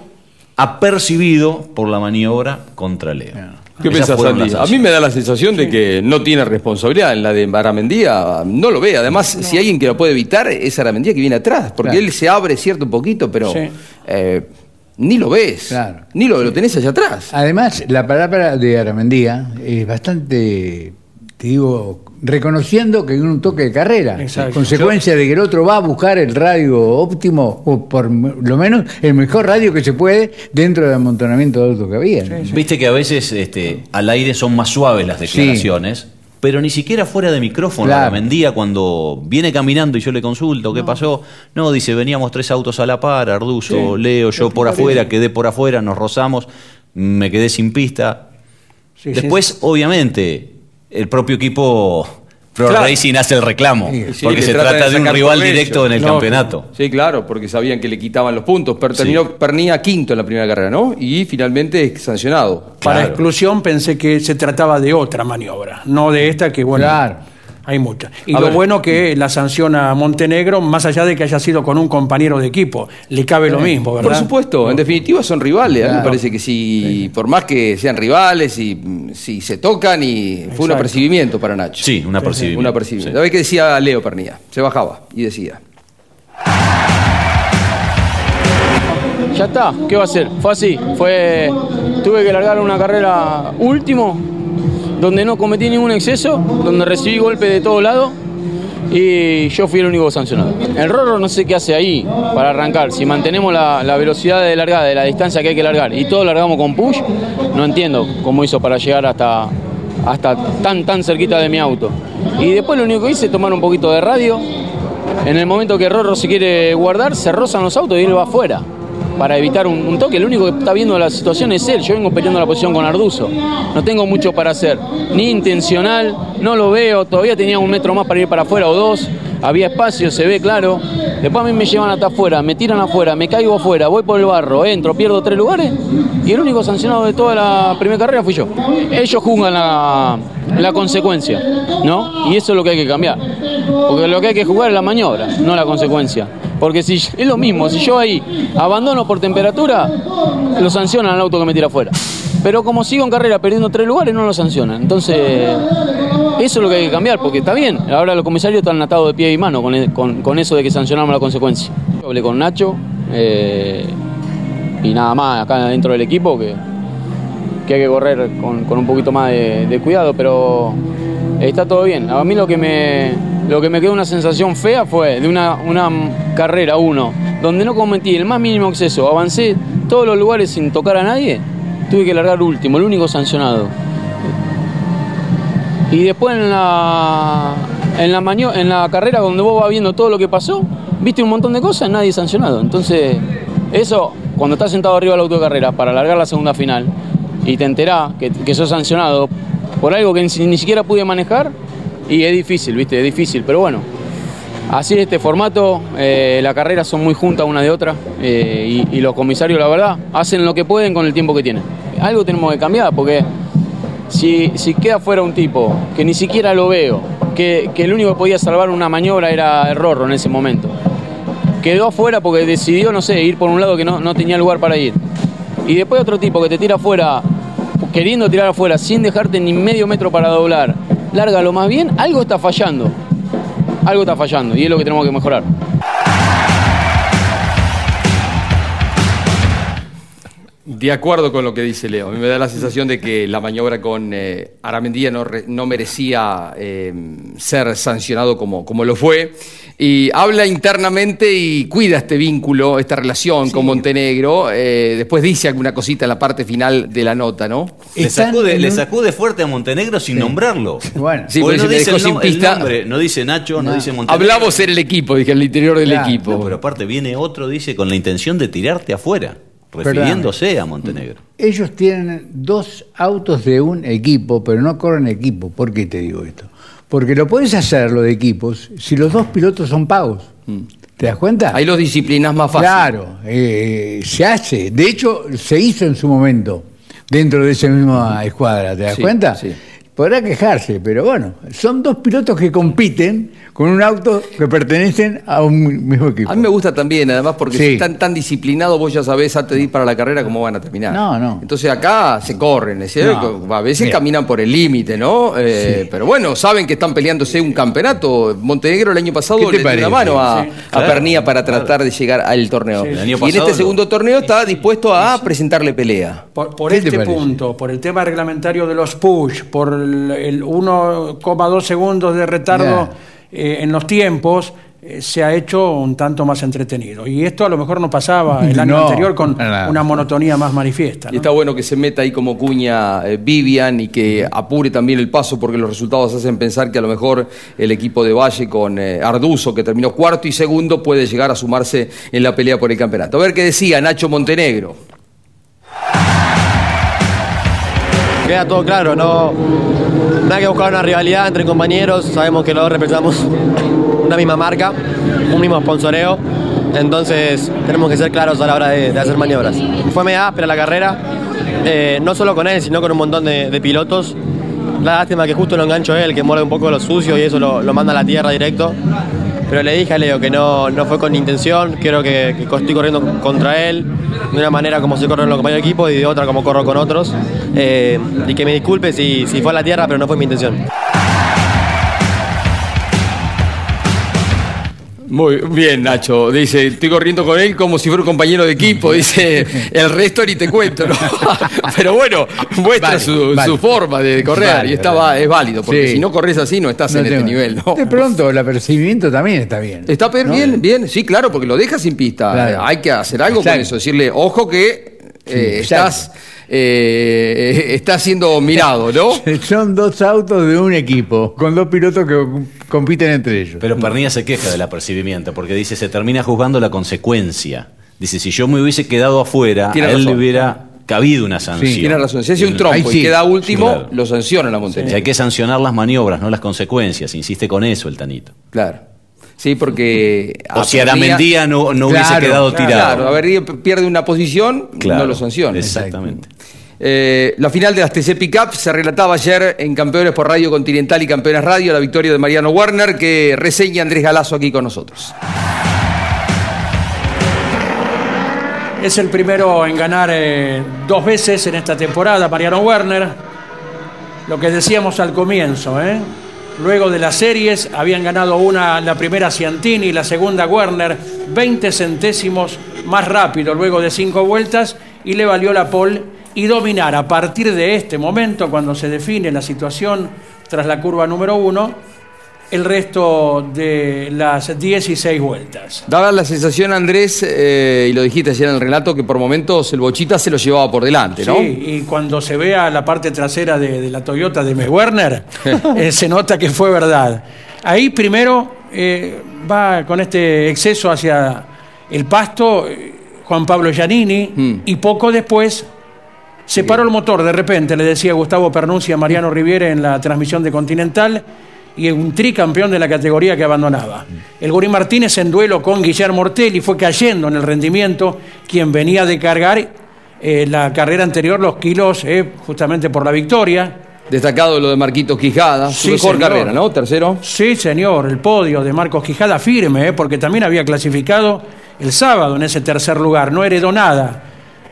apercibido por la maniobra contra Leo. ¿Qué Esas pensás, A mí me da la sensación de que no tiene responsabilidad en la de Aramendía. No lo ve. Además, si alguien que lo puede evitar es Aramendía que viene atrás. Porque Claro. él se abre cierto un poquito, pero Sí. eh, ni lo ves. Claro. Ni lo, lo tenés allá atrás. Además, la palabra de Aramendía es bastante, te digo, reconociendo que hay un toque de carrera. Exacto. Consecuencia de que el otro va a buscar el radio óptimo, o por lo menos el mejor radio que se puede dentro del amontonamiento de autos que había. ¿no? Viste que a veces este, al aire son más suaves las declaraciones, pero ni siquiera fuera de micrófono. Claro. Aramendía cuando viene caminando y yo le consulto qué pasó, no, dice, veníamos tres autos a la par, Arduzo, Sí. Leo, yo por afuera, quedé por afuera, nos rozamos, me quedé sin pista. Sí, sí. Después, obviamente, el propio equipo Pro Claro. Racing hace el reclamo, Sí, porque se trata de un rival directo en el No, campeonato. Sí, claro, porque sabían que le quitaban los puntos. Pero Sí. terminó Pernía quinto en la primera carrera, ¿no? Y finalmente sancionado. Para exclusión pensé que se trataba de otra maniobra, no de esta que, bueno, Claro. Hay muchas. Y A lo ver. bueno que la sanciona Montenegro, más allá de que haya sido con un compañero de equipo, le cabe lo mismo, ¿verdad? Por supuesto, en definitiva son rivales. A mí me parece que si, por más que sean rivales, y mm, si se tocan, y fue un apercibimiento para Nacho. Sí, un apercibimiento, Un apercibimiento. sí. ¿Sabés qué decía Leo Pernilla? Se bajaba y decía. Ya está, ¿qué va a hacer? Fue así, fue tuve que largar una carrera último, donde no cometí ningún exceso, donde recibí golpe de todos lados y yo fui el único sancionado. El Rorro no sé qué hace ahí para arrancar, si mantenemos la, la velocidad de largada, de la distancia que hay que largar y todos largamos con push, no entiendo cómo hizo para llegar hasta, hasta tan, tan cerquita de mi auto. Y después lo único que hice es tomar un poquito de radio. En el momento que Rorro se quiere guardar, se rozan los autos y él va afuera para evitar un, toque. El único que está viendo la situación es él. Yo vengo peleando la posición con Arduzo. No tengo mucho para hacer. Ni intencional, no lo veo. Todavía tenía un metro más para ir para afuera o dos. Había espacio, se ve claro. Después a mí me llevan hasta afuera, me tiran afuera, me caigo afuera, voy por el barro, entro, pierdo tres lugares y el único sancionado de toda la primera carrera fui yo. Ellos juzgan la, la consecuencia, ¿no? Y eso es lo que hay que cambiar. Porque lo que hay que jugar es la maniobra, no la consecuencia. Porque si es lo mismo, si yo ahí abandono por temperatura, lo sancionan al auto que me tira afuera. Pero como sigo en carrera perdiendo tres lugares, no lo sancionan. Entonces, eso es lo que hay que cambiar, porque está bien. Ahora los comisarios están atados de pie y mano con, con- con eso de que sancionamos la consecuencia. Yo hablé con Nacho eh, y nada más acá dentro del equipo que, que hay que correr con, con un poquito más de, de cuidado, pero está todo bien. A mí lo que me, lo que me quedó una sensación fea fue de una, una carrera, uno, donde no cometí el más mínimo exceso, avancé todos los lugares sin tocar a nadie, tuve que largar último, el único sancionado. Y después en la, en la, en la carrera donde vos vas viendo todo lo que pasó, viste un montón de cosas, nadie sancionado. Entonces, eso, cuando estás sentado arriba del auto de carrera para largar la segunda final y te enterás que, que sos sancionado por algo que ni siquiera pude manejar, y es difícil, viste, es difícil, pero bueno. Así es este formato, eh, las carreras son muy juntas una de otra eh, y, los comisarios, la verdad, hacen lo que pueden con el tiempo que tienen. Algo tenemos que cambiar porque si, si queda fuera un tipo que ni siquiera lo veo, que, que el único que podía salvar una maniobra era el Rorro en ese momento, quedó afuera porque decidió, no sé, ir por un lado que no, no tenía lugar para ir. Y después otro tipo que te tira afuera, queriendo tirar afuera sin dejarte ni medio metro para doblar, lárgalo más bien, algo está fallando. Algo está fallando y es lo que tenemos que mejorar. De acuerdo con lo que dice Leo, a mí me da la sensación de que la maniobra con eh, Aramendía no, re- no merecía eh, ser sancionado como, como lo fue. Y habla internamente y cuida este vínculo, esta relación con Montenegro. eh, después dice alguna cosita en la parte final de la nota, ¿no? Le sacude, le sacude fuerte a Montenegro sin nombrarlo. Bueno, Sí, Porque porque no dice el, sin el nombre, no dice Nacho, no, dice Montenegro. Hablamos en el equipo, dije, al interior del Claro. equipo. No, pero aparte viene otro, dice, con la intención de tirarte afuera, refiriéndose a Montenegro. Ellos tienen dos autos de un equipo, pero no corren equipo. ¿Por qué te digo esto? Porque lo puedes hacer lo de equipos si los dos pilotos son pagos. ¿Te das cuenta? Ahí los disciplinas más fácil. Claro, eh, se hace. De hecho, se hizo en su momento dentro de esa misma escuadra. ¿Te das Sí, cuenta? sí. Podrá quejarse, pero bueno, son dos pilotos que compiten con un auto que pertenecen a un mismo equipo. A mí me gusta también, además, porque Sí. si están tan disciplinados, vos ya sabés antes de ir para la carrera cómo van a terminar. No, no. Entonces acá se corren, es cierto, a veces Mira. caminan por el límite, ¿no? Eh, Pero bueno, saben que están peleándose un campeonato. Montenegro el año pasado ¿Qué te le dio una parece? mano a, Sí, a claro, Pernía para tratar de llegar al torneo. Sí. El año y en pasado este segundo torneo está dispuesto a presentarle pelea. Por, por ¿Qué te este punto, por el tema reglamentario de los push, por el, el 1,2 segundos de retardo eh, en los tiempos, eh, se ha hecho un tanto más entretenido. Y esto a lo mejor no pasaba el año No, anterior con nada. una monotonía más manifiesta. Y está bueno que se meta ahí como cuña eh, Vivian y que apure también el paso porque los resultados hacen pensar que a lo mejor el equipo de Valle con eh, Arduzo, que terminó cuarto y segundo, puede llegar a sumarse en la pelea por el campeonato. A ver qué decía Nacho Montenegro. Queda todo claro, no, hay que buscar una rivalidad entre compañeros, sabemos que los dos representamos una misma marca, un mismo sponsoreo, entonces tenemos que ser claros a la hora de, hacer maniobras. Fue media áspera la carrera, eh, no solo con él, sino con un montón de, de pilotos, La lástima que justo lo engancho él, que muerde un poco lo sucio y eso lo, lo manda a la tierra directo. Pero le dije a Leo que no, no fue con intención, creo que, que estoy corriendo contra él, de una manera como se corren los compañeros de equipo y de otra como corro con otros. Eh, y que me disculpe si, si fue a la tierra, pero no fue mi intención. Muy bien, Nacho. Dice, estoy corriendo con él como si fuera un compañero de equipo. Dice, el resto ni te cuento, ¿no? Pero bueno, muestra Vale, su, vale. su forma de correr Vale, y estaba, es válido, porque Sí. si no corres así no estás No en este tengo- nivel, ¿no? De pronto, el apercibimiento también está bien. Está bien, bien, sí, claro, porque lo dejas sin pista. Claro. Hay que hacer algo con eso, decirle, ojo que eh, estás, eh, estás siendo mirado, ¿no? Son dos autos de un equipo, con dos pilotos que compiten entre ellos. Pero Pernilla se queja del apercibimiento porque dice se termina juzgando la consecuencia. Dice, si yo me hubiese quedado afuera, a él le hubiera cabido una sanción. Tiene razón. Si hace un trompo sí. y queda último, Claro. lo sanciona la montaña. Sí, hay que sancionar las maniobras, no las consecuencias. Insiste con eso el Tanito. Claro. Sí, porque. O si Aramendía no, no hubiese quedado claro. tirado. Claro, Aramendía pierde una posición, Claro, no lo sanciona. Exactamente. Eh, la final de las TC Pickup se relataba ayer en Campeones por Radio Continental y Campeones Radio, la victoria de Mariano Werner, que reseña Andrés Galazo aquí con nosotros. Es el primero en ganar eh, dos veces en esta temporada, Mariano Werner. Lo que decíamos al comienzo, ¿eh? Luego de las series habían ganado una, la primera Ciantini, la segunda Werner, 20 centésimos más rápido luego de cinco vueltas y le valió la pole y dominar a partir de este momento, cuando se define la situación tras la curva número uno, el resto de las 16 vueltas. Daba la sensación, Andrés, eh, y lo dijiste ayer en el relato, que por momentos el Bochita se lo llevaba por delante, ¿no? Sí, y cuando se vea la parte trasera de, de la Toyota de Mes Werner, eh, se nota que fue verdad. Ahí primero eh, va con este exceso hacia el pasto Juan Pablo Giannini Hmm. y poco después se paró el motor de repente, le decía Gustavo Pernucci a Mariano Riviere en la transmisión de Continental y un tricampeón de la categoría que abandonaba. El Gurí Martínez en duelo con Guillermo Ortelli fue cayendo en el rendimiento, quien venía de cargar eh, la carrera anterior los kilos eh, justamente por la victoria. Destacado lo de Marquitos Quijada, su Sí, mejor señor. carrera, ¿no? Tercero. Sí, señor, el podio de Marcos Quijada firme, eh, porque también había clasificado el sábado en ese tercer lugar, no heredó nada.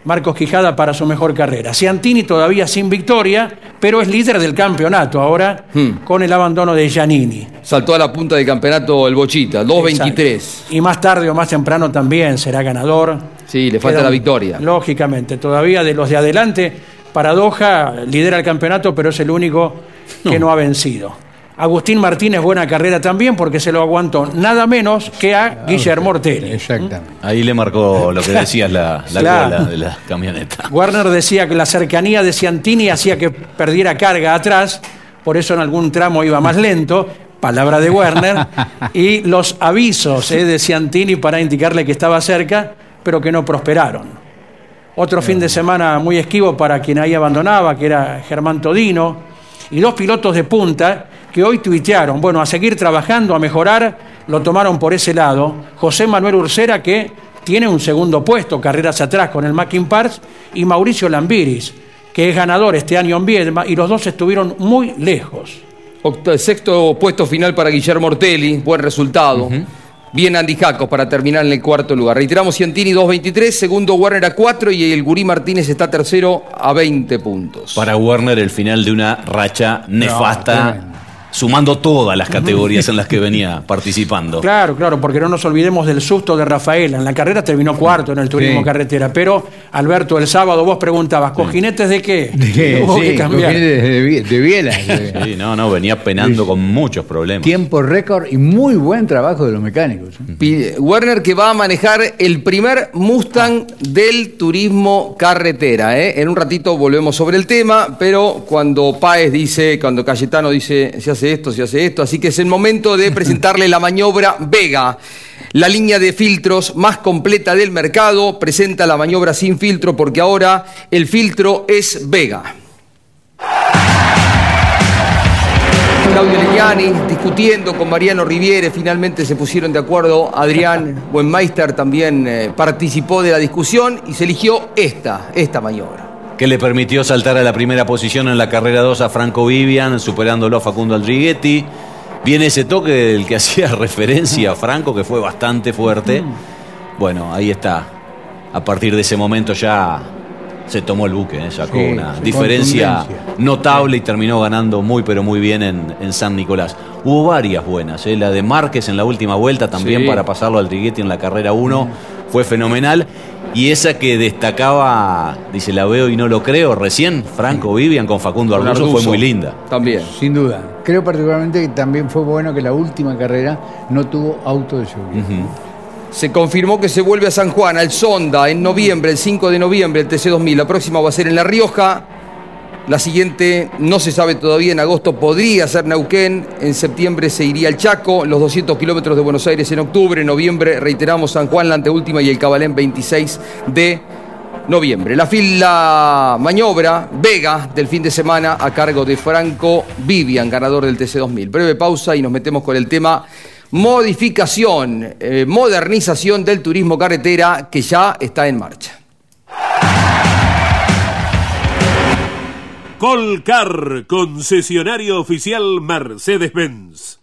Marcos Quijada para su mejor carrera. Ciantini todavía sin victoria, pero es líder del campeonato ahora Hmm. con el abandono de Giannini. Saltó a la punta del campeonato el Bochita, 2.23. Y más tarde o más temprano también será ganador. Sí, le falta la victoria. Lógicamente, todavía de los de adelante, Paradoja lidera el campeonato, pero es el único que no ha vencido. Agustín Martínez, buena carrera también, porque se lo aguantó nada menos que a Guillermo Ortelli. Exactamente. Ahí le marcó lo que decías, la, la Claro. cola de la camioneta. Warner decía que la cercanía de Ciantini hacía que perdiera carga atrás, por eso en algún tramo iba más lento, palabra de Werner, y los avisos eh, de Ciantini para indicarle que estaba cerca, pero que no prosperaron. Otro fin de semana muy esquivo para quien ahí abandonaba, que era Germán Todino, y dos pilotos de punta que hoy tuitearon, bueno, a seguir trabajando, a mejorar, lo tomaron por ese lado. José Manuel Ursera, que tiene un segundo puesto, carreras atrás con el Mackin Parts, y Mauricio Lambiris, que es ganador este año en Viedma, y los dos estuvieron muy lejos. Oct- sexto puesto final para Guillermo Ortelli, buen resultado. Bien Andy Jacos para terminar en el cuarto lugar. Reiteramos Ciantini 2.23, segundo Warner a 4 y el Gurí Martínez está tercero a 20 puntos. Para Werner el final de una racha nefasta, sumando todas las categorías en las que venía participando. Claro, claro, porque no nos olvidemos del susto de Rafaela. En la carrera terminó cuarto en el turismo Sí. carretera, pero Alberto, el sábado vos preguntabas, ¿cojinetes de qué? Hubo que Sí, cambiar. de, de, de biela. Sí, no, no, venía penando con muchos problemas. Tiempo récord y muy buen trabajo de los mecánicos. Pi- Werner que va a manejar el primer Mustang del turismo carretera. ¿eh? En un ratito volvemos sobre el tema, pero cuando Páez dice, cuando Cayetano dice, se hace esto, se hace esto, así que es el momento de presentarle la maniobra Vega. La línea de filtros más completa del mercado presenta la maniobra sin filtro porque ahora el filtro es Vega. Claudio Legnani discutiendo con Mariano Riviere, finalmente se pusieron de acuerdo. Adrián Buenmeister también eh, participó de la discusión y se eligió esta, esta maniobra. Que le permitió saltar a la primera posición en la carrera 2 a Franco Vivian, superándolo a Facundo Aldriguetti. Viene ese toque del que hacía referencia a Franco, que fue bastante fuerte. Bueno, ahí está. A partir de ese momento ya se tomó el buque, ¿eh? sacó Sí, una diferencia notable y terminó ganando muy pero muy bien en, en San Nicolás. Hubo varias buenas, ¿eh? la de Márquez en la última vuelta también Sí. para pasarlo al Triguetti en la carrera 1 fue fenomenal. Y esa que destacaba, dice, la veo y no lo creo, recién Franco Vivian con Facundo Arduzo fue muy linda. También. Sin duda. Creo particularmente que también fue bueno que la última carrera no tuvo auto de seguridad. Se confirmó que se vuelve a San Juan, al Sonda, en noviembre, el 5 de noviembre, el TC2000. La próxima va a ser en La Rioja. La siguiente no se sabe todavía, en agosto podría ser Neuquén, en septiembre se iría al Chaco, los 200 kilómetros de Buenos Aires en octubre, en noviembre reiteramos San Juan, la anteúltima y el Cabalén 26 de noviembre. La fila maniobra Vega del fin de semana a cargo de Franco Vivian, ganador del TC2000. Breve pausa y nos metemos con el tema modificación, eh, modernización del turismo carretera que ya está en marcha. Colcar, concesionario oficial Mercedes-Benz.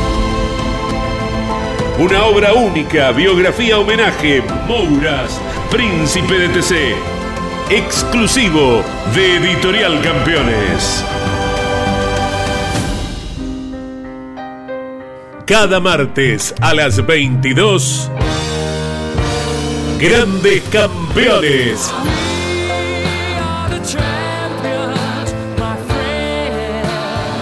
Una obra única, biografía homenaje, Mouras, Príncipe de TC. Exclusivo de Editorial Campeones. Cada martes a las 22. Grandes Campeones.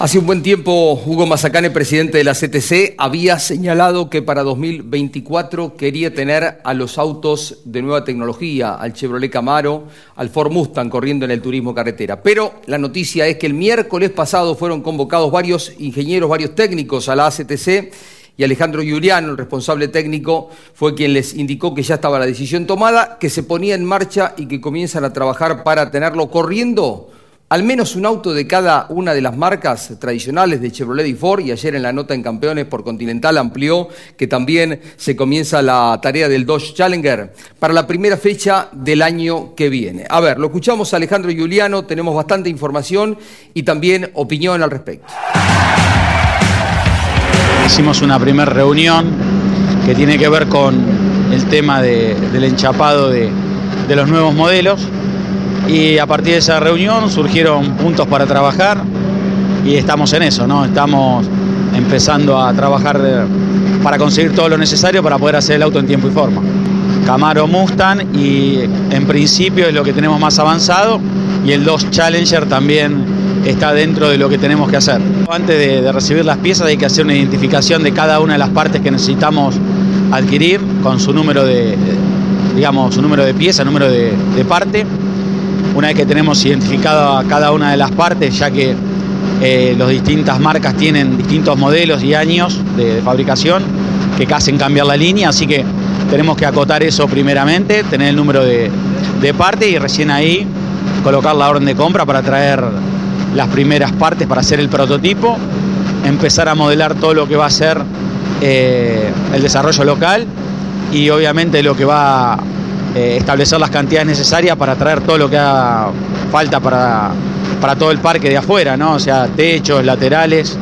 Hace un buen tiempo, Hugo Mazacane, presidente de la CTC, había señalado que para 2024 quería tener a los autos de nueva tecnología, al Chevrolet Camaro, al Ford Mustang corriendo en el turismo carretera. Pero la noticia es que el miércoles pasado fueron convocados varios ingenieros, varios técnicos a la ACTC y Alejandro Giuliano, el responsable técnico, fue quien les indicó que ya estaba la decisión tomada, que se ponía en marcha y que comienzan a trabajar para tenerlo corriendo al menos un auto de cada una de las marcas tradicionales de Chevrolet y Ford, y ayer en la nota en Campeones por Continental amplió que también se comienza la tarea del Dodge Challenger para la primera fecha del año que viene. A ver, lo escuchamos a Alejandro Giuliano, tenemos bastante información y también opinión al respecto. Hicimos una primera reunión que tiene que ver con el tema de- del enchapado de los nuevos modelos y a partir de esa reunión surgieron puntos para trabajar y estamos en eso, ¿no? Estamos empezando a trabajar para conseguir todo lo necesario para poder hacer el auto en tiempo y forma. Camaro Mustang y en principio es lo que tenemos más avanzado y el 2 Challenger también está dentro de lo que tenemos que hacer. Antes de, de recibir las piezas hay que hacer una identificación de cada una de las partes que necesitamos adquirir con su número de, digamos, su número de pieza, número de, de parte. Una vez que tenemos identificado a cada una de las partes, ya que eh, las distintas marcas tienen distintos modelos y años de, fabricación que hacen cambiar la línea, así que tenemos que acotar eso primeramente, tener el número de, de parte y recién ahí colocar la orden de compra para traer las primeras partes para hacer el prototipo, empezar a modelar todo lo que va a ser eh, el desarrollo local y obviamente lo que va eh, establecer las cantidades necesarias para traer todo lo que haga falta para, para todo el parque de afuera, ¿no? O sea, techos, laterales,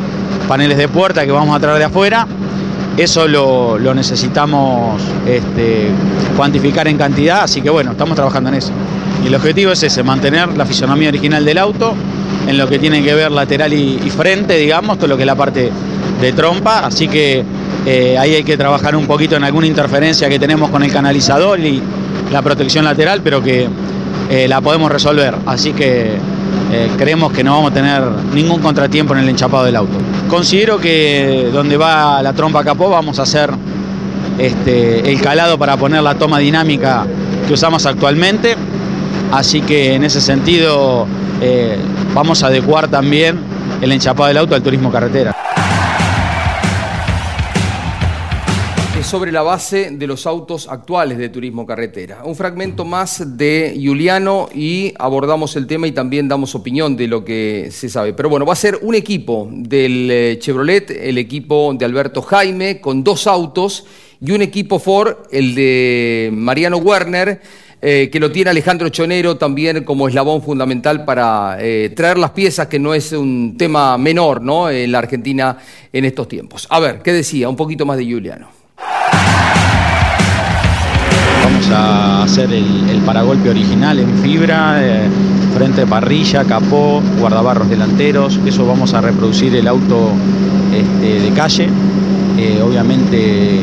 paneles de puerta que vamos a traer de afuera. Eso lo, lo necesitamos este, cuantificar en cantidad, así que bueno, estamos trabajando en eso. Y el objetivo es ese, mantener la fisonomía original del auto, en lo que tiene que ver lateral y, frente, digamos, todo lo que es la parte de trompa, así que eh, ahí hay que trabajar un poquito en alguna interferencia que tenemos con el canalizador y la protección lateral, pero que eh, la podemos resolver, así que eh, creemos que no vamos a tener ningún contratiempo en el enchapado del auto. Considero que donde va la trompa capó vamos a hacer este, el calado para poner la toma dinámica que usamos actualmente, así que en ese sentido eh, vamos a adecuar también el enchapado del auto al turismo carretera. Sobre la base de los autos actuales de turismo carretera. Un fragmento más de Juliano y abordamos el tema y también damos opinión de lo que se sabe. Pero bueno, va a ser un equipo del eh, Chevrolet, el equipo de Alberto Jaime, con dos autos y un equipo Ford, el de Mariano Werner, eh, que lo tiene Alejandro Chonero también como eslabón fundamental para eh, traer las piezas, que no es un tema menor ¿no? en la Argentina en estos tiempos. A ver, ¿qué decía? Un poquito más de Juliano. Vamos a hacer el, paragolpe original en fibra, eh, frente parrilla, capó, guardabarros delanteros. Eso vamos a reproducir el auto este, de calle. Eh, obviamente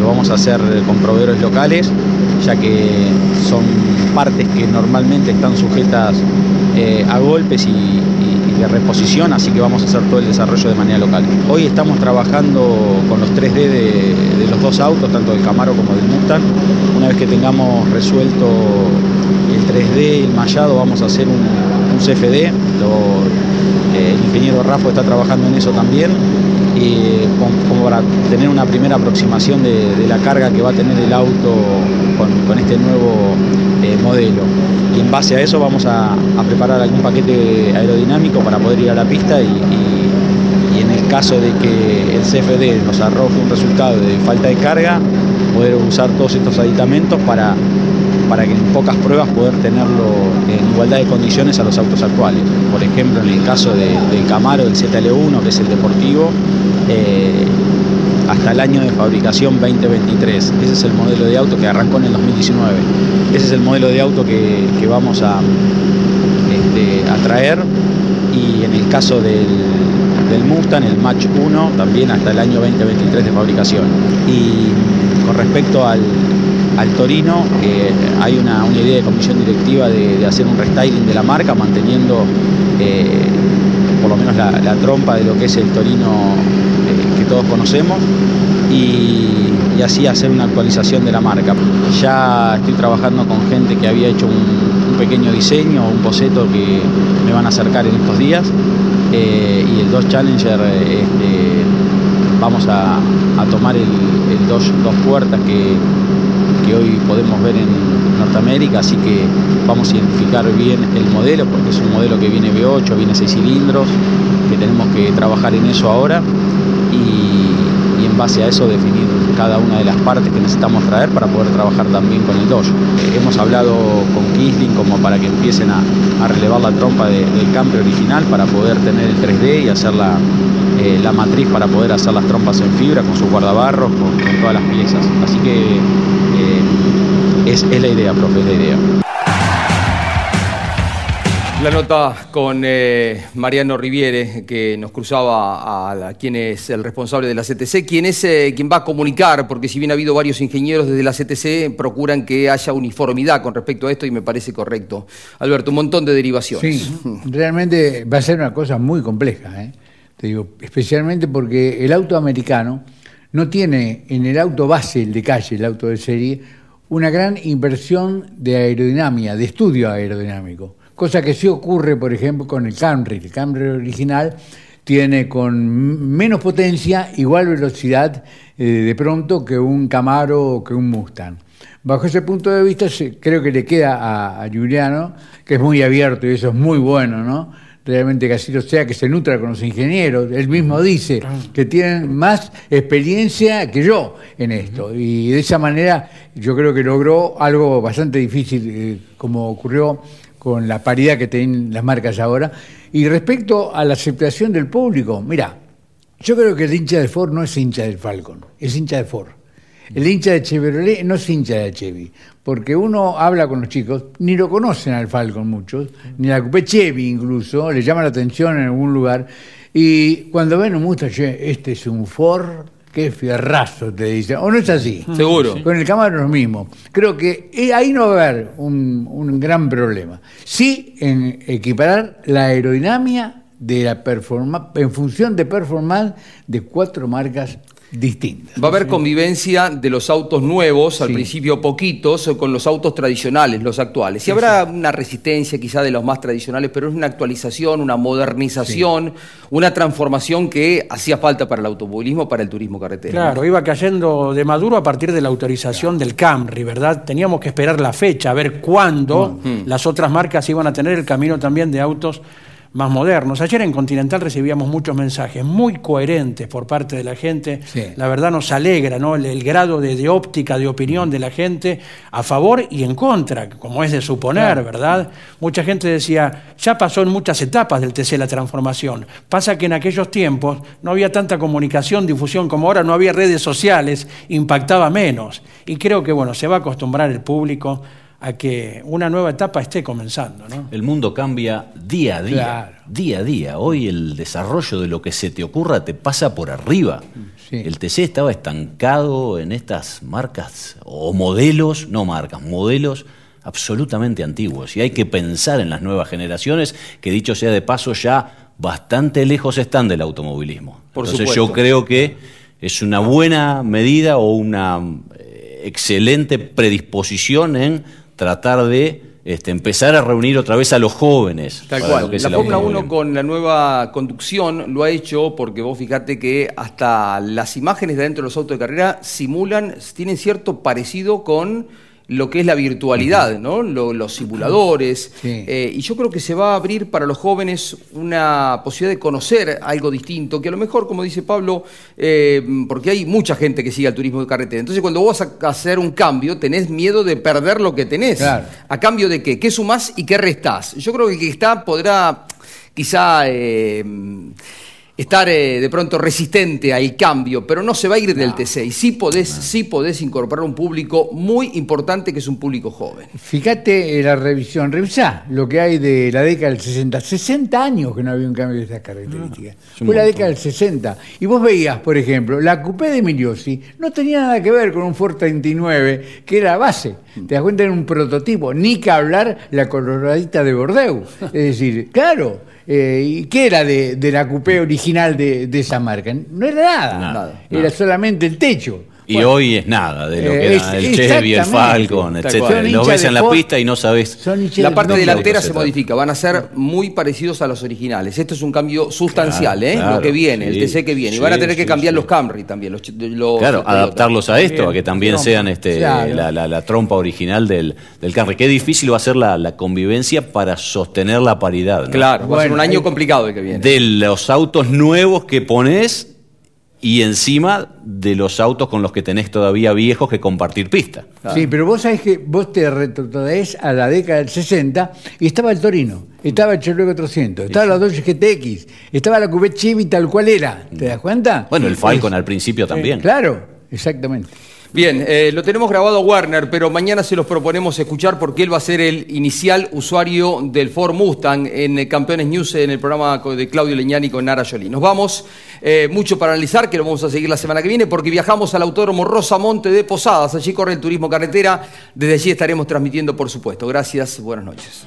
lo vamos a hacer con proveedores locales, ya que son partes que normalmente están sujetas eh, a golpes y reposición, así que vamos a hacer todo el desarrollo de manera local. Hoy estamos trabajando con los 3D de, los dos autos, tanto del Camaro como del Mustang. Una vez que tengamos resuelto el 3D y el mallado, vamos a hacer un, CFD. Eh, el ingeniero Rafa está trabajando en eso también, como para tener una primera aproximación de, la carga que va a tener el auto con, este nuevo eh, modelo. Y en base a eso vamos a, preparar algún paquete aerodinámico para poder ir a la pista y, en el caso de que el CFD nos arroje un resultado de falta de carga, poder usar todos estos aditamentos para, para que en pocas pruebas poder tenerlo en igualdad de condiciones a los autos actuales. Por ejemplo, en el caso de- del Camaro, del ZL1, que es el deportivo, eh, hasta el año de fabricación 2023. Ese es el modelo de auto que arrancó en el 2019. Ese es el modelo de auto que, vamos a, este, traer. Y en el caso del, del Mustang, el Match 1, también hasta el año 2023 de fabricación. Y con respecto al, al Torino, eh, hay una, idea de comisión directiva de, hacer un restyling de la marca, manteniendo eh, por lo menos la, trompa de lo que es el Torino que todos conocemos y, así hacer una actualización de la marca. Ya estoy trabajando con gente que había hecho un, pequeño diseño, un boceto que me van a acercar en estos días eh, y el Dodge Challenger este, vamos a, tomar el, el dos puertas que, que hoy podemos ver en Norteamérica, así que vamos a identificar bien el modelo, porque es un modelo que viene V8, viene 6 cilindros, que tenemos que trabajar en eso ahora en base a eso definir cada una de las partes que necesitamos traer para poder trabajar también con el Dodge. Eh, hemos hablado con Kisling como para que empiecen a, a relevar la trompa de- del Camry original para poder tener el 3D y hacer la, eh, la matriz para poder hacer las trompas en fibra con sus guardabarros, con, con todas las piezas. Así que eh, es, es la idea, profe, es la idea. La nota con eh, Mariano Riviere, que nos cruzaba a, quien es el responsable de la CTC, quien es eh, quien va a comunicar, porque si bien ha habido varios ingenieros desde la CTC, procuran que haya uniformidad con respecto a esto y me parece correcto. Alberto, un montón de derivaciones. Sí, realmente va a ser una cosa muy compleja, ¿eh? te digo, especialmente porque el auto americano no tiene en el auto base, el de calle, el auto de serie, una gran inversión de aerodinámica, de estudio aerodinámico, cosa que sí ocurre, por ejemplo, con el Camry. El Camry original tiene con menos potencia, igual velocidad eh, de pronto que un Camaro o que un Mustang. Bajo ese punto de vista, creo que le queda a, a Giuliano, que es muy abierto y eso es muy bueno, ¿no? Realmente que así lo sea, que se nutra con los ingenieros. Él mismo dice que tienen más experiencia que yo en esto. Y de esa manera yo creo que logró algo bastante difícil, eh, como ocurrió con la paridad que tienen las marcas ahora. Y respecto a la aceptación del público, mira, yo creo que el hincha de Ford no es hincha del Falcon, es hincha de Ford. El hincha de Chevrolet no es hincha de Chevy, porque uno habla con los chicos, ni lo conocen al Falcon muchos, ni la Coupé Chevy incluso, le llama la atención en algún lugar, y cuando ven un che, este es un Ford, qué fierrazo, te dicen, o no es así. Seguro. Con el Camaro es lo mismo. Creo que eh, ahí no va a haber un, un gran problema. Sí en equiparar la aerodinámica de la performance, en función de performance de cuatro marcas distintas. Va a haber convivencia de los autos nuevos, al principio poquitos, con los autos tradicionales, los actuales. Y habrá una resistencia quizá de los más tradicionales, pero es una actualización, una modernización, una transformación que hacía falta para el automovilismo, para el turismo carretera. Claro, iba cayendo de maduro a partir de la autorización del Camry, ¿verdad? Teníamos que esperar la fecha, a ver cuándo las otras marcas iban a tener el camino también de autos más modernos. Ayer en Continental recibíamos muchos mensajes muy coherentes por parte de la gente. La verdad nos alegra, ¿no? El, el grado de, de óptica, de opinión de la gente a favor y en contra, como es de suponer, Claro. ¿verdad? Mucha gente decía, ya pasó en muchas etapas del TC la transformación. Pasa que en aquellos tiempos no había tanta comunicación, difusión como ahora, no había redes sociales, impactaba menos. Y creo que, bueno, se va a acostumbrar el público a que una nueva etapa esté comenzando, ¿no? El mundo cambia día a día, Claro. día a día. Hoy el desarrollo de lo que se te ocurra te pasa por arriba. El TC estaba estancado en estas marcas o modelos, no marcas, modelos absolutamente antiguos. Y hay que pensar en las nuevas generaciones que dicho sea de paso ya bastante lejos están del automovilismo. Por Entonces supuesto. yo creo que es una buena medida o una eh, excelente predisposición en tratar de este, empezar a reunir otra vez a los jóvenes. Tal cual. La Fórmula automovilismo. 1 con la nueva conducción lo ha hecho porque vos fijate que hasta las imágenes de dentro de los autos de carrera simulan, tienen cierto parecido con lo que es la virtualidad, ¿no? Lo- los simuladores. Eh, y yo creo que se va a abrir para los jóvenes una posibilidad de conocer algo distinto, que a lo mejor, como dice Pablo, eh, porque hay mucha gente que sigue al turismo de carretera. Entonces, cuando vos vas a hacer un cambio, tenés miedo de perder lo que tenés. Claro. ¿A cambio de qué? ¿Qué sumás y qué restás? Yo creo que el que está podrá quizá eh, estar eh, de pronto resistente al cambio, pero no se va a ir del TC. Y sí podés, sí podés incorporar un público muy importante que es un público joven. Fíjate eh, la revisión, revisá lo que hay de la década del 60. 60 años que no había un cambio de estas características. un Fue la década del 60. Y vos veías, por ejemplo, la Coupé de Miliosi no tenía nada que ver con un Ford 39, que era base. Te das cuenta, era un prototipo. Ni que hablar la coloradita de Bordeaux. Es decir, claro. Eh, ¿Y qué era de, de la Coupé original de, de esa marca? No era nada. Nada, Era nada. solamente el techo. Y hoy es nada de lo que Eh, era es- el Chevy, el. Falcon, Los hinchas ves en la Ford. pista y no sabes. La parte delantera se modifica, van a ser muy parecidos a los originales. Esto es un cambio sustancial, Claro, ¿eh? claro, lo que viene, sí, el TC que viene. y van a tener que cambiar sí. los Camry también. Los, los Claro, adaptarlos a esto, a que también sean este, Claro. la, la- la trompa original del, del Camry. Qué difícil va a ser la, la convivencia para sostener la paridad. ¿no? Claro, va a ser un año complicado el que viene. De los autos nuevos que pones y encima de los autos con los que tenés todavía viejos que compartir pista. Sí, pero vos sabés que vos te retrotraes a la década del 60 y estaba el Torino, estaba el Chevrolet 400, estaba la Dodge GTX, estaba la Coupé Chevy tal cual era. ¿Te das cuenta? Bueno, el Falcon al principio también. Claro, exactamente. Bien, eh, lo tenemos grabado Warner, pero mañana se los proponemos escuchar porque él va a ser el inicial usuario del Ford Mustang en eh, Campeones News en el programa de Claudio Leñani con Nara Jolie. Nos vamos, eh, mucho para analizar, que lo vamos a seguir la semana que viene, porque viajamos al Autódromo Rosamonte de Posadas. Allí corre el turismo carretera. Desde allí estaremos transmitiendo, por supuesto. Gracias, buenas noches.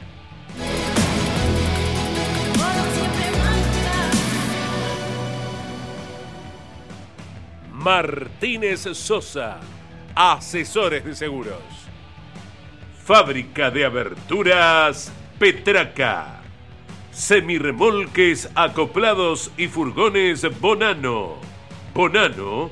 Martínez Sosa, asesores de seguros. Fábrica de aberturas Petraca. Semirremolques acoplados y furgones Bonano. Bonano.com.ar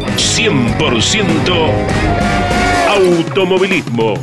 100% automovilismo.